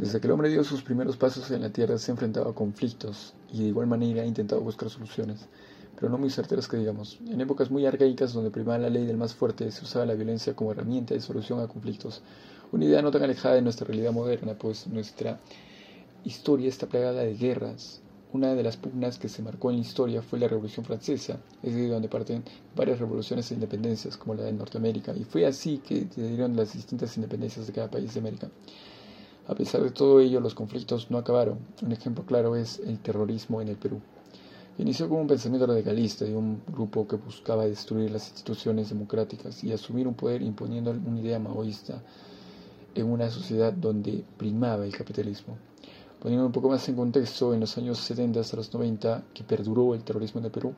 Desde que el hombre dio sus primeros pasos en la tierra se ha enfrentado a conflictos y de igual manera ha intentado buscar soluciones, pero no muy certeras que digamos. En épocas muy arcaicas donde primaba la ley del más fuerte se usaba la violencia como herramienta de solución a conflictos, una idea no tan alejada de nuestra realidad moderna, pues nuestra historia está plagada de guerras. Una de las pugnas que se marcó en la historia fue la Revolución Francesa, es de donde parten varias revoluciones e independencias, como la de Norteamérica, y fue así que se dieron las distintas independencias de cada país de América. A pesar de todo ello, los conflictos no acabaron. Un ejemplo claro es el terrorismo en el Perú. Inició como un pensamiento radicalista de un grupo que buscaba destruir las instituciones democráticas y asumir un poder imponiendo una idea maoísta en una sociedad donde primaba el capitalismo. Poniendo un poco más en contexto, en los años 70 hasta los 90, que perduró el terrorismo en el Perú,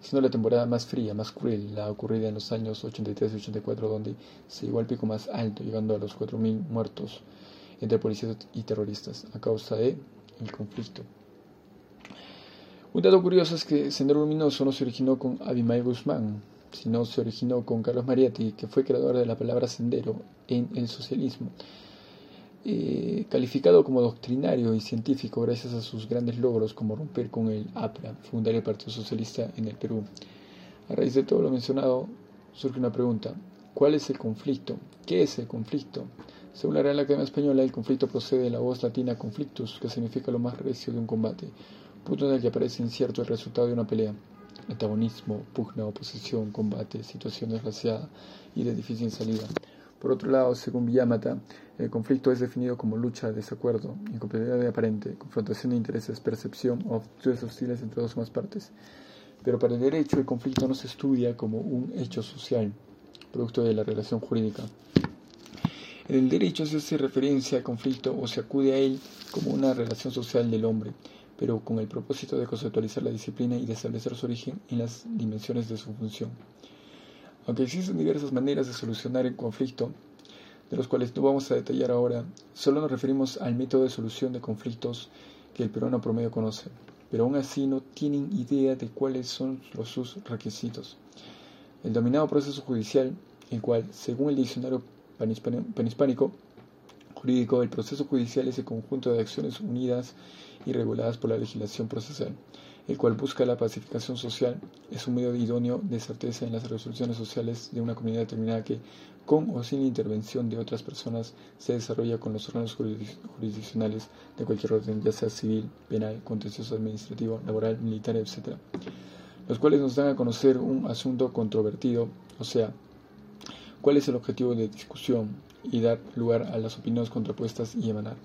siendo la temporada más fría, más cruel, la ocurrida en los años 83 y 84, donde se llegó al pico más alto, llegando a los 4.000 muertos entre policías y terroristas a causa de el conflicto. Un dato curioso es que Sendero Luminoso no se originó con Abimael Guzmán, sino se originó con Carlos Mariatti, que fue creador de la palabra sendero en el socialismo. Eh, calificado como doctrinario y científico gracias a sus grandes logros como romper con el APRA, fundar el Partido Socialista en el Perú. A raíz de todo lo mencionado, surge una pregunta. ¿Cuál es el conflicto? ¿Qué es el conflicto? Según la Real Academia Española, el conflicto procede de la voz latina conflictus, que significa lo más recio de un combate, punto en el que aparece incierto el resultado de una pelea. Antagonismo, pugna, oposición, combate, situación desgraciada y de difícil salida. Por otro lado, según Villamata, el conflicto es definido como lucha, desacuerdo, incompatibilidad aparente, confrontación de intereses, percepción o actitudes hostiles entre dos o más partes. Pero para el derecho, el conflicto no se estudia como un hecho social, producto de la relación jurídica, en el derecho se hace referencia al conflicto o se acude a él como una relación social del hombre, pero con el propósito de conceptualizar la disciplina y de establecer su origen en las dimensiones de su función. Aunque existen diversas maneras de solucionar el conflicto, de los cuales no vamos a detallar ahora, solo nos referimos al método de solución de conflictos que el peruano promedio conoce, pero aún así no tienen idea de cuáles son los, sus requisitos. El dominado proceso judicial, el cual, según el diccionario panhispánico jurídico, el proceso judicial es el conjunto de acciones unidas y reguladas por la legislación procesal, el cual busca la pacificación social, es un medio idóneo de certeza en las resoluciones sociales de una comunidad determinada que, con o sin intervención de otras personas, se desarrolla con los órganos jurisdiccionales de cualquier orden, ya sea civil, penal, contencioso administrativo, laboral, militar, etc., los cuales nos dan a conocer un asunto controvertido, o sea, cuál es el objetivo de discusión y dar lugar a las opiniones contrapuestas y emanar.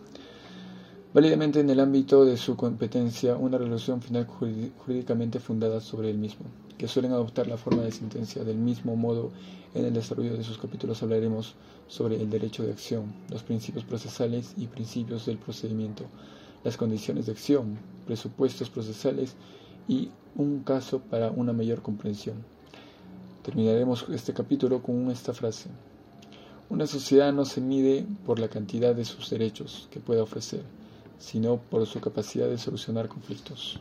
Válidamente en el ámbito de su competencia una resolución final jurídicamente fundada sobre el mismo, que suelen adoptar la forma de sentencia. Del mismo modo, en el desarrollo de sus capítulos hablaremos sobre el derecho de acción, los principios procesales y principios del procedimiento, las condiciones de acción, presupuestos procesales y un caso para una mayor comprensión. Terminaremos este capítulo con esta frase. Una sociedad no se mide por la cantidad de sus derechos que pueda ofrecer, sino por su capacidad de solucionar conflictos.